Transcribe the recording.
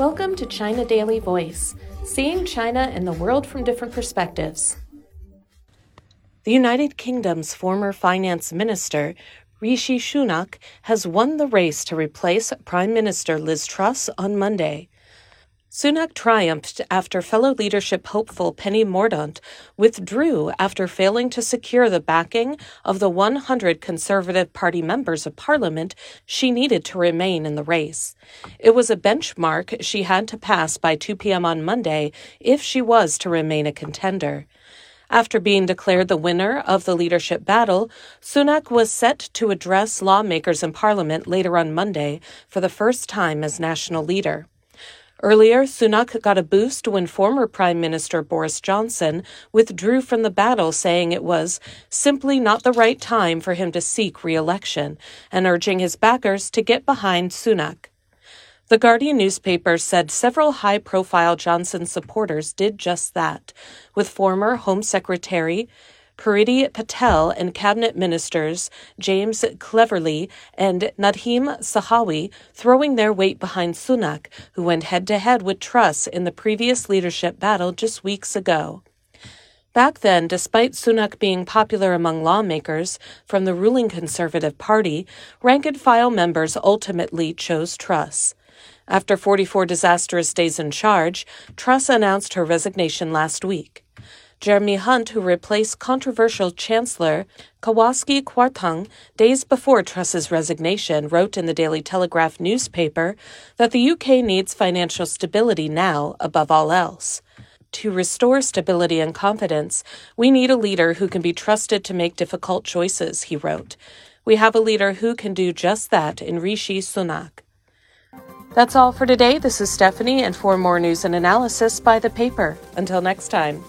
Welcome to China Daily Voice, seeing China and the world from different perspectives. The United Kingdom's former finance minister, Rishi Sunak, has won the race to replace Prime Minister Liz Truss on Monday. Sunak triumphed after fellow leadership hopeful Penny Mordaunt withdrew after failing to secure the backing of the 100 Conservative Party members of Parliament she needed to remain in the race. It was a benchmark she had to pass by 2 p.m. on Monday if she was to remain a contender. After being declared the winner of the leadership battle, Sunak was set to address lawmakers in Parliament later on Monday for the first time as national leader. Earlier, Sunak got a boost when former Prime Minister Boris Johnson withdrew from the battle, saying it was simply not the right time for him to seek re election, and urging his backers to get behind Sunak. The Guardian newspaper said several high profile Johnson supporters did just that, with former Home Secretary Priti Patel and cabinet ministers James Cleverly and Nadhim Zahawi throwing their weight behind Sunak, who went head to head with Truss in the previous leadership battle just weeks ago. Back then, despite Sunak being popular among lawmakers from the ruling Conservative Party, rank and file members ultimately chose Truss. After 44 disastrous days in charge, Truss announced her resignation last week. Jeremy Hunt, who replaced controversial Chancellor Kwasi Kwarteng days before Truss's resignation, wrote in the Daily Telegraph newspaper that the UK needs financial stability now above all else. To restore stability and confidence, we need a leader who can be trusted to make difficult choices, he wrote. We have a leader who can do just that in Rishi Sunak. That's all for today. This is Stephanie, and for more news and analysis, buy the paper. Until next time.